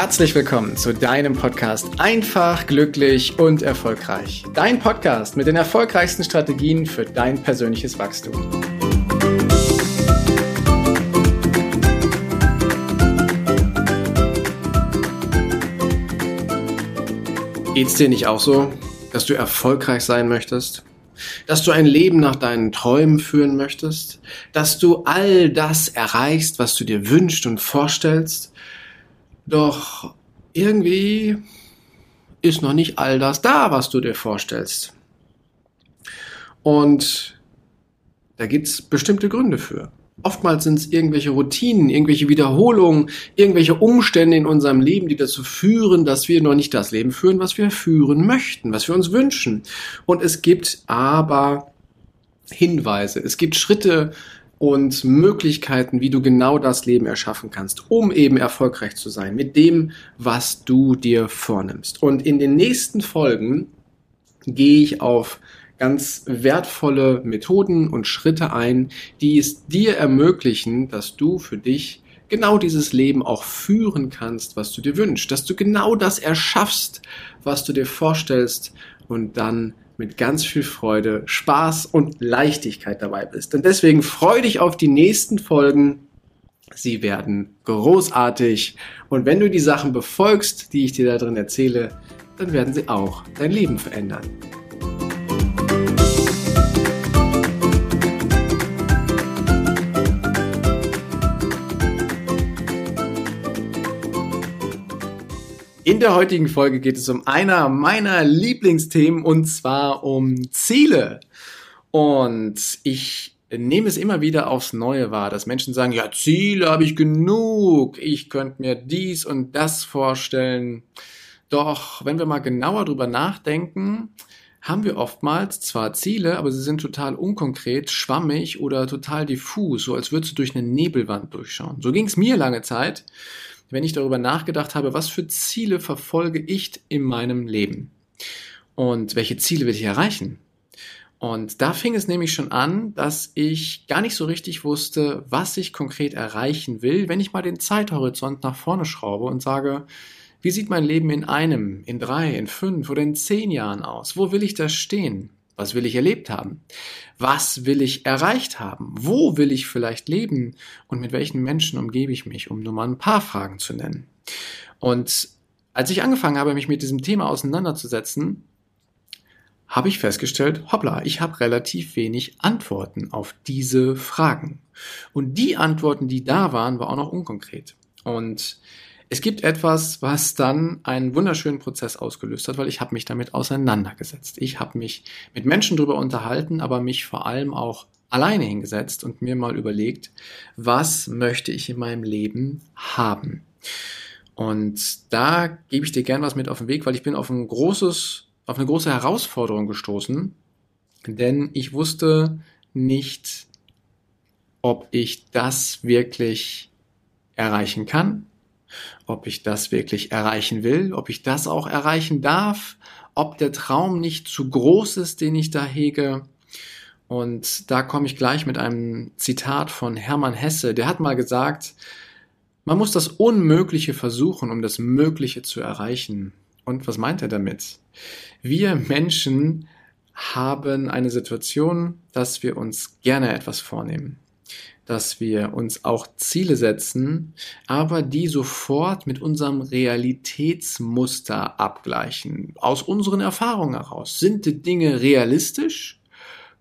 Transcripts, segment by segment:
Herzlich willkommen zu deinem Podcast Einfach, glücklich und erfolgreich. Dein Podcast mit den erfolgreichsten Strategien für dein persönliches Wachstum. Geht's dir nicht auch so, dass du erfolgreich sein möchtest? Dass du ein Leben nach deinen Träumen führen möchtest? Dass du all das erreichst, was du dir wünschst und vorstellst? Doch irgendwie ist noch nicht all das da, was du dir vorstellst. Und da gibt's bestimmte Gründe für. Oftmals sind es irgendwelche Routinen, irgendwelche Wiederholungen, irgendwelche Umstände in unserem Leben, die dazu führen, dass wir noch nicht das Leben führen, was wir führen möchten, was wir uns wünschen. Und es gibt aber Hinweise, es gibt Schritte, und Möglichkeiten, wie du genau das Leben erschaffen kannst, um eben erfolgreich zu sein mit dem, was du dir vornimmst. Und in den nächsten Folgen gehe ich auf ganz wertvolle Methoden und Schritte ein, die es dir ermöglichen, dass du für dich genau dieses Leben auch führen kannst, was du dir wünschst, dass du genau das erschaffst, was du dir vorstellst und dann mit ganz viel Freude, Spaß und Leichtigkeit dabei bist. Und deswegen freu dich auf die nächsten Folgen. Sie werden großartig. Und wenn du die Sachen befolgst, die ich dir da drin erzähle, dann werden sie auch dein Leben verändern. In der heutigen Folge geht es um einer meiner Lieblingsthemen und zwar um Ziele. Und ich nehme es immer wieder aufs Neue wahr, dass Menschen sagen, ja, Ziele habe ich genug, ich könnte mir dies und das vorstellen. Doch wenn wir mal genauer drüber nachdenken, haben wir oftmals zwar Ziele, aber sie sind total unkonkret, schwammig oder total diffus, so als würdest du durch eine Nebelwand durchschauen. So ging es mir lange Zeit wenn ich darüber nachgedacht habe, was für Ziele verfolge ich in meinem Leben und welche Ziele will ich erreichen. Und da fing es nämlich schon an, dass ich gar nicht so richtig wusste, was ich konkret erreichen will, wenn ich mal den Zeithorizont nach vorne schraube und sage, wie sieht mein Leben in einem, in drei, in fünf oder in zehn Jahren aus? Wo will ich da stehen? Was will ich erlebt haben? Was will ich erreicht haben? Wo will ich vielleicht leben? Und mit welchen Menschen umgebe ich mich, um nur mal ein paar Fragen zu nennen? Und als ich angefangen habe, mich mit diesem Thema auseinanderzusetzen, habe ich festgestellt, hoppla, ich habe relativ wenig Antworten auf diese Fragen. Und die Antworten, die da waren, waren auch noch unkonkret. Und es gibt etwas, was dann einen wunderschönen Prozess ausgelöst hat, weil ich habe mich damit auseinandergesetzt. Ich habe mich mit Menschen darüber unterhalten, aber mich vor allem auch alleine hingesetzt und mir mal überlegt, was möchte ich in meinem Leben haben. Und da gebe ich dir gern was mit auf den Weg, weil ich bin auf ein großes, auf eine große Herausforderung gestoßen, denn ich wusste nicht, ob ich das wirklich erreichen kann, ob ich das wirklich erreichen will, ob ich das auch erreichen darf, ob der Traum nicht zu groß ist, den ich da hege. Und da komme ich gleich mit einem Zitat von Hermann Hesse. Der hat mal gesagt, man muss das Unmögliche versuchen, um das Mögliche zu erreichen. Und was meint er damit? Wir Menschen haben eine Situation, dass wir uns gerne etwas vornehmen dass wir uns auch Ziele setzen, aber die sofort mit unserem Realitätsmuster abgleichen. Aus unseren Erfahrungen heraus. Sind die Dinge realistisch?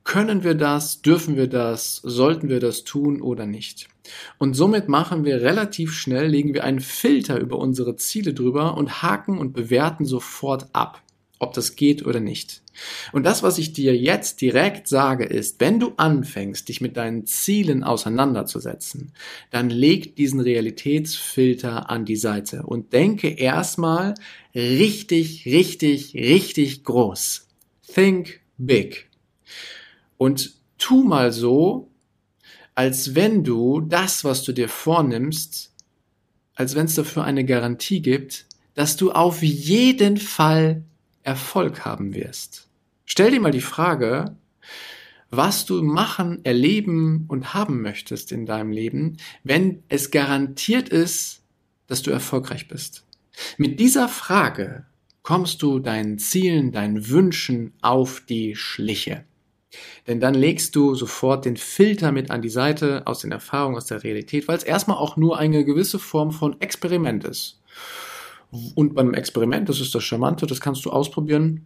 Können wir das? Dürfen wir das? Sollten wir das tun oder nicht? Und somit machen wir relativ schnell, legen wir einen Filter über unsere Ziele drüber und haken und bewerten sofort ab ob das geht oder nicht. Und das, was ich dir jetzt direkt sage, ist, wenn du anfängst, dich mit deinen Zielen auseinanderzusetzen, dann leg diesen Realitätsfilter an die Seite und denke erstmal richtig, richtig, richtig groß. Think big. Und tu mal so, als wenn du das, was du dir vornimmst, als wenn es dafür eine Garantie gibt, dass du auf jeden Fall Erfolg haben wirst. Stell dir mal die Frage, was du machen, erleben und haben möchtest in deinem Leben, wenn es garantiert ist, dass du erfolgreich bist. Mit dieser Frage kommst du deinen Zielen, deinen Wünschen auf die Schliche. Denn dann legst du sofort den Filter mit an die Seite aus den Erfahrungen, aus der Realität, weil es erstmal auch nur eine gewisse Form von Experiment ist. Und beim Experiment, das ist das Charmante, das kannst du ausprobieren,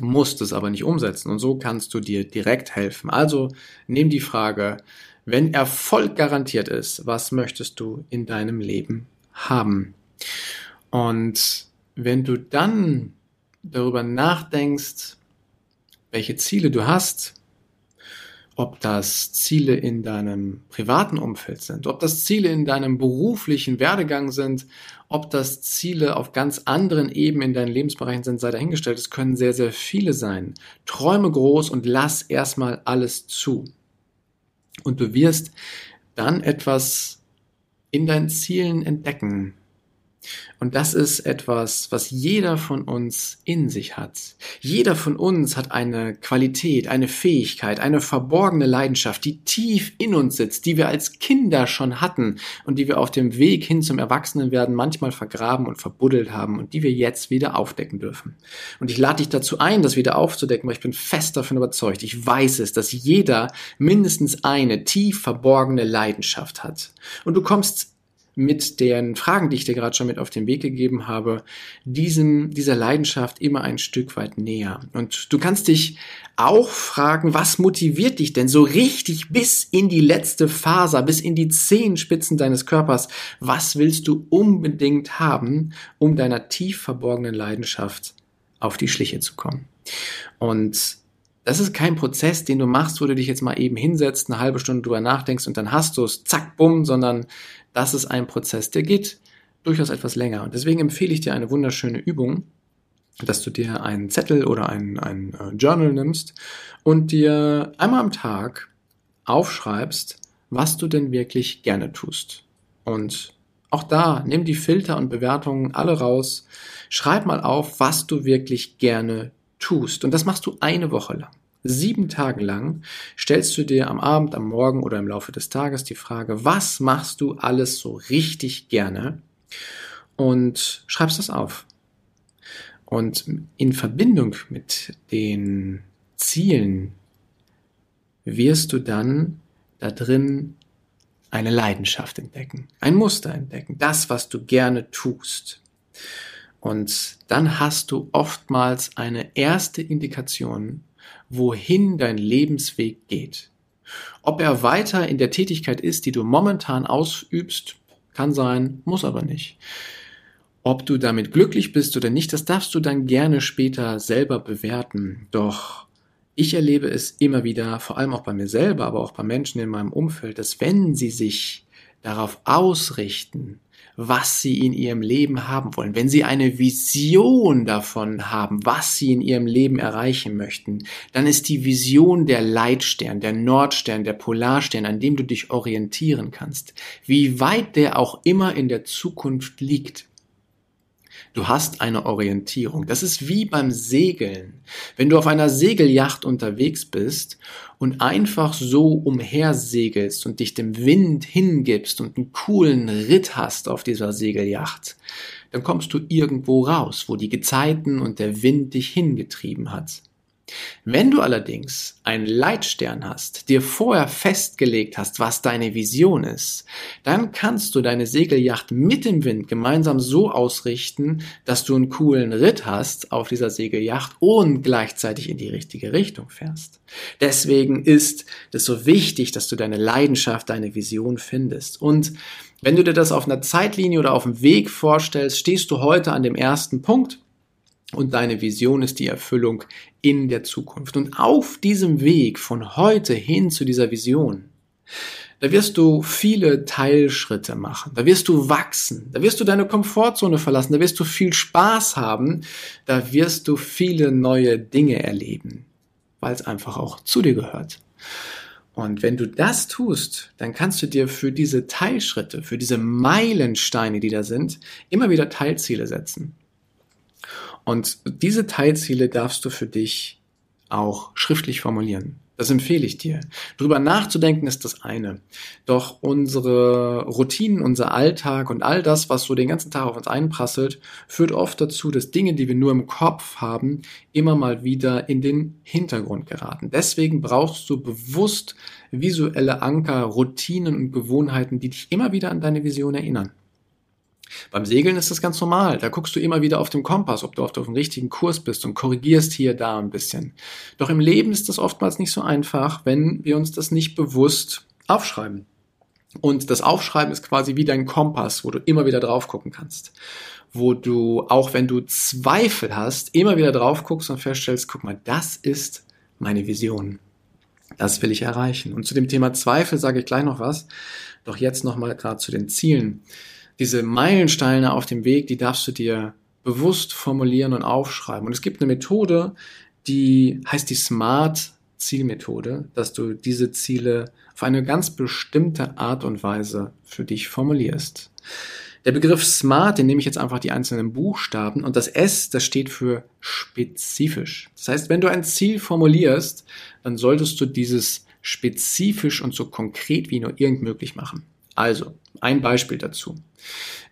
musst es aber nicht umsetzen. Und so kannst du dir direkt helfen. Also nimm die Frage, wenn Erfolg garantiert ist, was möchtest du in deinem Leben haben? Und wenn du dann darüber nachdenkst, welche Ziele du hast, ob das Ziele in deinem privaten Umfeld sind, ob das Ziele in deinem beruflichen Werdegang sind, ob das Ziele auf ganz anderen Ebenen in deinen Lebensbereichen sind, sei dahingestellt. Es können sehr, sehr viele sein. Träume groß und lass erstmal alles zu. Und du wirst dann etwas in deinen Zielen entdecken, und das ist etwas, was jeder von uns in sich hat. Jeder von uns hat eine Qualität, eine Fähigkeit, eine verborgene Leidenschaft, die tief in uns sitzt, die wir als Kinder schon hatten und die wir auf dem Weg hin zum Erwachsenenwerden manchmal vergraben und verbuddelt haben und die wir jetzt wieder aufdecken dürfen. Und ich lade dich dazu ein, das wieder aufzudecken, weil ich bin fest davon überzeugt. Ich weiß es, dass jeder mindestens eine tief verborgene Leidenschaft hat. Und du kommst mit den Fragen, die ich dir gerade schon mit auf den Weg gegeben habe, diesem, dieser Leidenschaft immer ein Stück weit näher. Und du kannst dich auch fragen, was motiviert dich denn so richtig bis in die letzte Faser, bis in die Zehenspitzen deines Körpers? Was willst du unbedingt haben, um deiner tief verborgenen Leidenschaft auf die Schliche zu kommen? Und das ist kein Prozess, den du machst, wo du dich jetzt mal eben hinsetzt, eine halbe Stunde drüber nachdenkst und dann hast du es, zack, bumm, sondern das ist ein Prozess, der geht durchaus etwas länger. Und deswegen empfehle ich dir eine wunderschöne Übung, dass du dir einen Zettel oder ein, ein äh, Journal nimmst und dir einmal am Tag aufschreibst, was du denn wirklich gerne tust. Und auch da, nimm die Filter und Bewertungen alle raus, schreib mal auf, was du wirklich gerne tust. Und das machst du eine Woche lang. Sieben Tage lang stellst du dir am Abend, am Morgen oder im Laufe des Tages die Frage, was machst du alles so richtig gerne? Und schreibst das auf. Und in Verbindung mit den Zielen wirst du dann da drin eine Leidenschaft entdecken, ein Muster entdecken, das, was du gerne tust. Und dann hast du oftmals eine erste Indikation, wohin dein Lebensweg geht. Ob er weiter in der Tätigkeit ist, die du momentan ausübst, kann sein, muss aber nicht. Ob du damit glücklich bist oder nicht, das darfst du dann gerne später selber bewerten. Doch ich erlebe es immer wieder, vor allem auch bei mir selber, aber auch bei Menschen in meinem Umfeld, dass wenn sie sich darauf ausrichten, was sie in ihrem Leben haben wollen, wenn sie eine Vision davon haben, was sie in ihrem Leben erreichen möchten, dann ist die Vision der Leitstern, der Nordstern, der Polarstern, an dem du dich orientieren kannst. Wie weit der auch immer in der Zukunft liegt. Du hast eine Orientierung. Das ist wie beim Segeln. Wenn du auf einer Segelyacht unterwegs bist und einfach so umhersegelst und dich dem Wind hingibst und einen coolen Ritt hast auf dieser Segelyacht, dann kommst du irgendwo raus, wo die Gezeiten und der Wind dich hingetrieben hat. Wenn du allerdings einen Leitstern hast, dir vorher festgelegt hast, was deine Vision ist, dann kannst du deine Segelyacht mit dem Wind gemeinsam so ausrichten, dass du einen coolen Ritt hast auf dieser Segelyacht und gleichzeitig in die richtige Richtung fährst. Deswegen ist es so wichtig, dass du deine Leidenschaft, deine Vision findest. Und wenn du dir das auf einer Zeitlinie oder auf dem Weg vorstellst, stehst du heute an dem ersten Punkt und deine Vision ist die Erfüllung in der Zukunft. Und auf diesem Weg von heute hin zu dieser Vision, da wirst du viele Teilschritte machen, da wirst du wachsen, da wirst du deine Komfortzone verlassen, da wirst du viel Spaß haben, da wirst du viele neue Dinge erleben, weil es einfach auch zu dir gehört. Und wenn du das tust, dann kannst du dir für diese Teilschritte, für diese Meilensteine, die da sind, immer wieder Teilziele setzen. Und diese Teilziele darfst du für dich auch schriftlich formulieren. Das empfehle ich dir. Drüber nachzudenken ist das eine. Doch unsere Routinen, unser Alltag und all das, was so den ganzen Tag auf uns einprasselt, führt oft dazu, dass Dinge, die wir nur im Kopf haben, immer mal wieder in den Hintergrund geraten. Deswegen brauchst du bewusst visuelle Anker, Routinen und Gewohnheiten, die dich immer wieder an deine Vision erinnern. Beim Segeln ist das ganz normal. Da guckst du immer wieder auf dem Kompass, ob du auf dem richtigen Kurs bist und korrigierst hier, da ein bisschen. Doch im Leben ist das oftmals nicht so einfach, wenn wir uns das nicht bewusst aufschreiben. Und das Aufschreiben ist quasi wie dein Kompass, wo du immer wieder drauf gucken kannst. Wo du, auch wenn du Zweifel hast, immer wieder drauf guckst und feststellst, guck mal, das ist meine Vision. Das will ich erreichen. Und zu dem Thema Zweifel sage ich gleich noch was. Doch jetzt nochmal gerade zu den Zielen diese Meilensteine auf dem Weg, die darfst du dir bewusst formulieren und aufschreiben. Und es gibt eine Methode, die heißt die Smart Zielmethode, dass du diese Ziele auf eine ganz bestimmte Art und Weise für dich formulierst. Der Begriff Smart, den nehme ich jetzt einfach die einzelnen Buchstaben und das S, das steht für spezifisch. Das heißt, wenn du ein Ziel formulierst, dann solltest du dieses spezifisch und so konkret wie nur irgend möglich machen. Also, ein Beispiel dazu.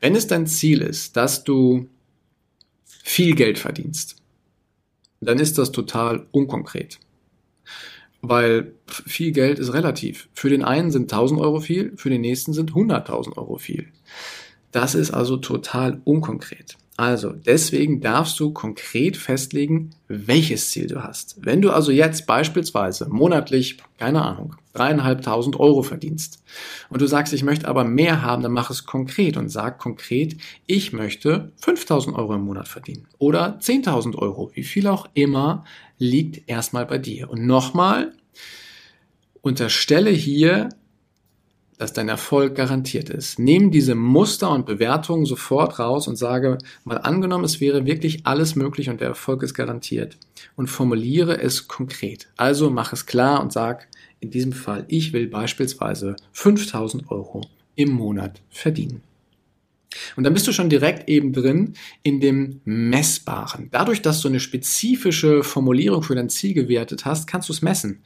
Wenn es dein Ziel ist, dass du viel Geld verdienst, dann ist das total unkonkret. Weil viel Geld ist relativ. Für den einen sind 1000 Euro viel, für den nächsten sind 100.000 Euro viel. Das ist also total unkonkret. Also deswegen darfst du konkret festlegen, welches Ziel du hast. Wenn du also jetzt beispielsweise monatlich, keine Ahnung, dreieinhalbtausend Euro verdienst und du sagst, ich möchte aber mehr haben, dann mach es konkret und sag konkret, ich möchte 5000 Euro im Monat verdienen oder 10.000 Euro, wie viel auch immer, liegt erstmal bei dir. Und nochmal, unterstelle hier dass dein Erfolg garantiert ist. Nimm diese Muster und Bewertungen sofort raus und sage, mal angenommen, es wäre wirklich alles möglich und der Erfolg ist garantiert. Und formuliere es konkret. Also mach es klar und sag, in diesem Fall, ich will beispielsweise 5000 Euro im Monat verdienen. Und dann bist du schon direkt eben drin in dem Messbaren. Dadurch, dass du eine spezifische Formulierung für dein Ziel gewertet hast, kannst du es messen.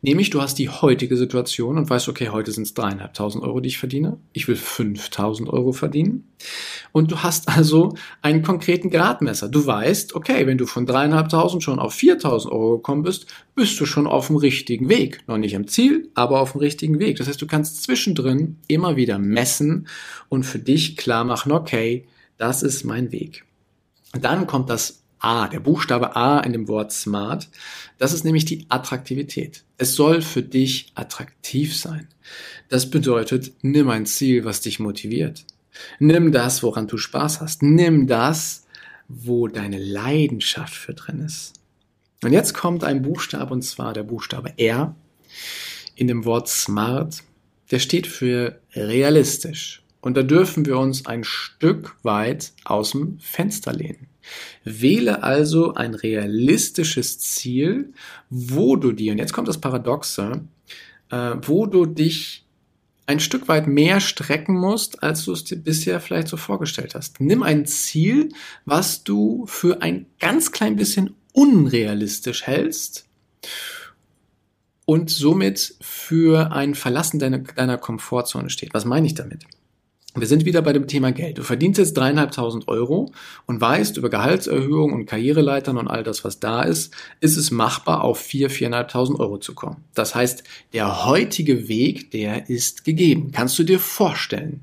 Nämlich, du hast die heutige Situation und weißt, okay, heute sind es dreieinhalbtausend Euro, die ich verdiene. Ich will 5000 Euro verdienen. Und du hast also einen konkreten Gradmesser. Du weißt, okay, wenn du von dreieinhalbtausend schon auf 4000 Euro gekommen bist, bist du schon auf dem richtigen Weg. Noch nicht am Ziel, aber auf dem richtigen Weg. Das heißt, du kannst zwischendrin immer wieder messen und für dich klar machen, okay, das ist mein Weg. Dann kommt das A, der Buchstabe A in dem Wort smart. Das ist nämlich die Attraktivität. Es soll für dich attraktiv sein. Das bedeutet, nimm ein Ziel, was dich motiviert. Nimm das, woran du Spaß hast. Nimm das, wo deine Leidenschaft für drin ist. Und jetzt kommt ein Buchstabe, und zwar der Buchstabe R in dem Wort smart. Der steht für realistisch. Und da dürfen wir uns ein Stück weit aus dem Fenster lehnen. Wähle also ein realistisches Ziel, wo du dir, und jetzt kommt das Paradoxe, äh, wo du dich ein Stück weit mehr strecken musst, als du es dir bisher vielleicht so vorgestellt hast. Nimm ein Ziel, was du für ein ganz klein bisschen unrealistisch hältst und somit für ein Verlassen deiner, deiner Komfortzone steht. Was meine ich damit? Wir sind wieder bei dem Thema Geld. Du verdienst jetzt dreieinhalbtausend Euro und weißt über Gehaltserhöhung und Karriereleitern und all das, was da ist, ist es machbar, auf vier, viereinhalbtausend Euro zu kommen. Das heißt, der heutige Weg, der ist gegeben. Kannst du dir vorstellen?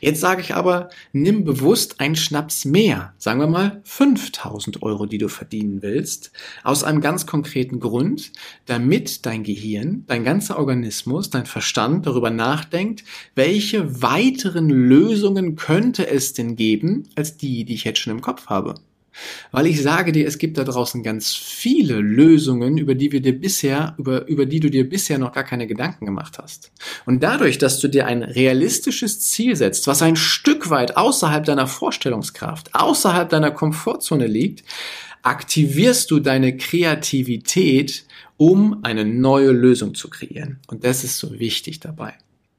Jetzt sage ich aber, nimm bewusst einen Schnaps mehr, sagen wir mal 5000 Euro, die du verdienen willst, aus einem ganz konkreten Grund, damit dein Gehirn, dein ganzer Organismus, dein Verstand darüber nachdenkt, welche weiteren Lösungen könnte es denn geben, als die, die ich jetzt schon im Kopf habe. Weil ich sage dir, es gibt da draußen ganz viele Lösungen, über die wir dir bisher, über, über die du dir bisher noch gar keine Gedanken gemacht hast. Und dadurch, dass du dir ein realistisches Ziel setzt, was ein Stück weit außerhalb deiner Vorstellungskraft, außerhalb deiner Komfortzone liegt, aktivierst du deine Kreativität, um eine neue Lösung zu kreieren. Und das ist so wichtig dabei.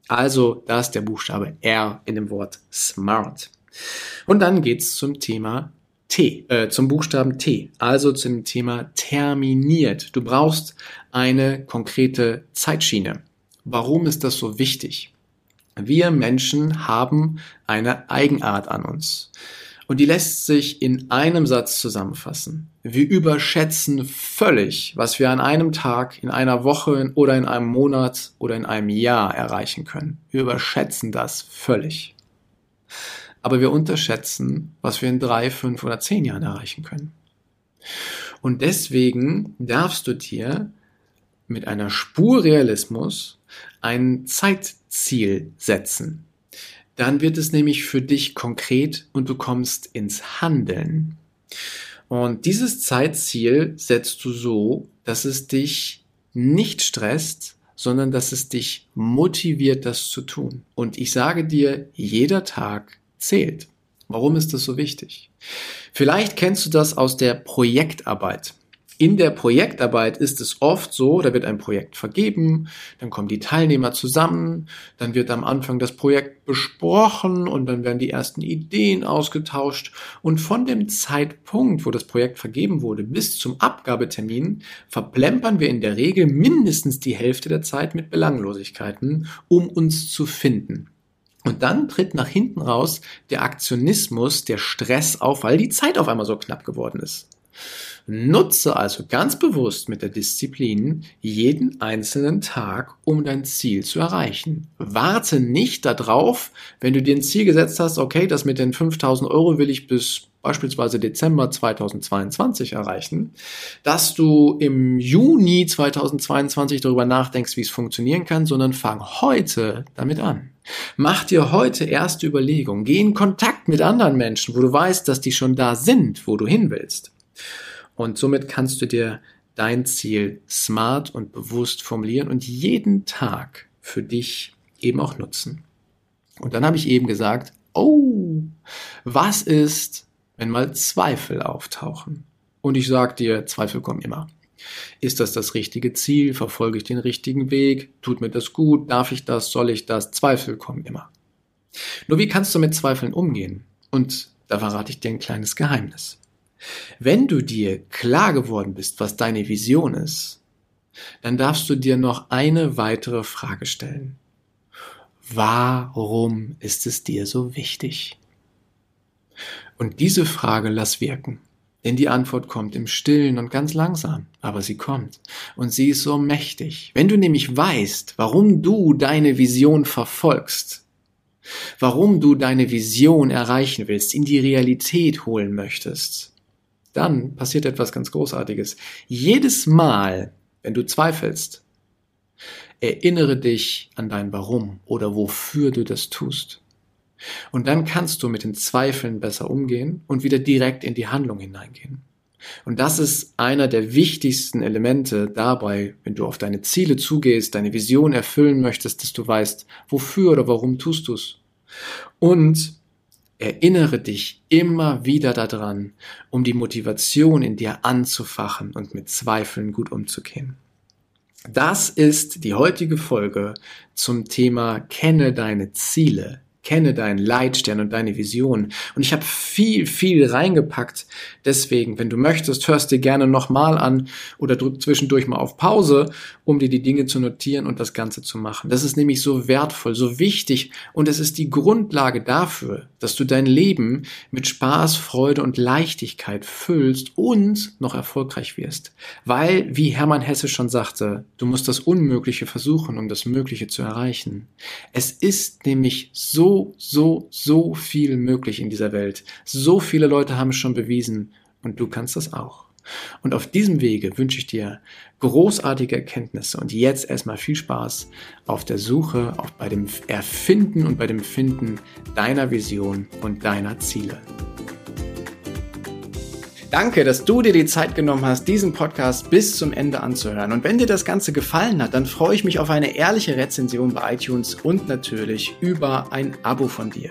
Also, da ist der Buchstabe R in dem Wort smart. Und dann geht's zum Thema T, äh, zum Buchstaben T, also zum Thema terminiert. Du brauchst eine konkrete Zeitschiene. Warum ist das so wichtig? Wir Menschen haben eine Eigenart an uns. Und die lässt sich in einem Satz zusammenfassen. Wir überschätzen völlig, was wir an einem Tag, in einer Woche oder in einem Monat oder in einem Jahr erreichen können. Wir überschätzen das völlig. Aber wir unterschätzen, was wir in drei, fünf oder zehn Jahren erreichen können. Und deswegen darfst du dir mit einer Spur Realismus ein Zeitziel setzen. Dann wird es nämlich für dich konkret und du kommst ins Handeln. Und dieses Zeitziel setzt du so, dass es dich nicht stresst, sondern dass es dich motiviert, das zu tun. Und ich sage dir, jeder Tag zählt. Warum ist das so wichtig? Vielleicht kennst du das aus der Projektarbeit. In der Projektarbeit ist es oft so, da wird ein Projekt vergeben, dann kommen die Teilnehmer zusammen, dann wird am Anfang das Projekt besprochen und dann werden die ersten Ideen ausgetauscht und von dem Zeitpunkt, wo das Projekt vergeben wurde, bis zum Abgabetermin verplempern wir in der Regel mindestens die Hälfte der Zeit mit Belanglosigkeiten, um uns zu finden. Und dann tritt nach hinten raus der Aktionismus, der Stress auf, weil die Zeit auf einmal so knapp geworden ist. Nutze also ganz bewusst mit der Disziplin jeden einzelnen Tag, um dein Ziel zu erreichen. Warte nicht darauf, wenn du dir ein Ziel gesetzt hast, okay, das mit den 5000 Euro will ich bis beispielsweise Dezember 2022 erreichen, dass du im Juni 2022 darüber nachdenkst, wie es funktionieren kann, sondern fang heute damit an. Mach dir heute erste Überlegungen. Geh in Kontakt mit anderen Menschen, wo du weißt, dass die schon da sind, wo du hin willst. Und somit kannst du dir dein Ziel smart und bewusst formulieren und jeden Tag für dich eben auch nutzen. Und dann habe ich eben gesagt, oh, was ist, wenn mal Zweifel auftauchen? Und ich sage dir, Zweifel kommen immer. Ist das das richtige Ziel? Verfolge ich den richtigen Weg? Tut mir das gut? Darf ich das? Soll ich das? Zweifel kommen immer. Nur wie kannst du mit Zweifeln umgehen? Und da verrate ich dir ein kleines Geheimnis. Wenn du dir klar geworden bist, was deine Vision ist, dann darfst du dir noch eine weitere Frage stellen. Warum ist es dir so wichtig? Und diese Frage lass wirken. Denn die Antwort kommt im Stillen und ganz langsam, aber sie kommt. Und sie ist so mächtig. Wenn du nämlich weißt, warum du deine Vision verfolgst, warum du deine Vision erreichen willst, in die Realität holen möchtest, dann passiert etwas ganz Großartiges. Jedes Mal, wenn du zweifelst, erinnere dich an dein Warum oder wofür du das tust. Und dann kannst du mit den Zweifeln besser umgehen und wieder direkt in die Handlung hineingehen. Und das ist einer der wichtigsten Elemente dabei, wenn du auf deine Ziele zugehst, deine Vision erfüllen möchtest, dass du weißt, wofür oder warum tust du es. Und erinnere dich immer wieder daran, um die Motivation in dir anzufachen und mit Zweifeln gut umzugehen. Das ist die heutige Folge zum Thema Kenne deine Ziele. Kenne deinen Leitstern und deine Vision. Und ich habe viel, viel reingepackt. Deswegen, wenn du möchtest, hörst dir gerne nochmal an oder drück zwischendurch mal auf Pause, um dir die Dinge zu notieren und das Ganze zu machen. Das ist nämlich so wertvoll, so wichtig und es ist die Grundlage dafür, dass du dein Leben mit Spaß, Freude und Leichtigkeit füllst und noch erfolgreich wirst. Weil, wie Hermann Hesse schon sagte, du musst das Unmögliche versuchen, um das Mögliche zu erreichen. Es ist nämlich so so, so, viel möglich in dieser Welt. So viele Leute haben es schon bewiesen und du kannst das auch. Und auf diesem Wege wünsche ich dir großartige Erkenntnisse und jetzt erstmal viel Spaß auf der Suche, auch bei dem Erfinden und bei dem Finden deiner Vision und deiner Ziele. Danke, dass du dir die Zeit genommen hast, diesen Podcast bis zum Ende anzuhören. Und wenn dir das Ganze gefallen hat, dann freue ich mich auf eine ehrliche Rezension bei iTunes und natürlich über ein Abo von dir.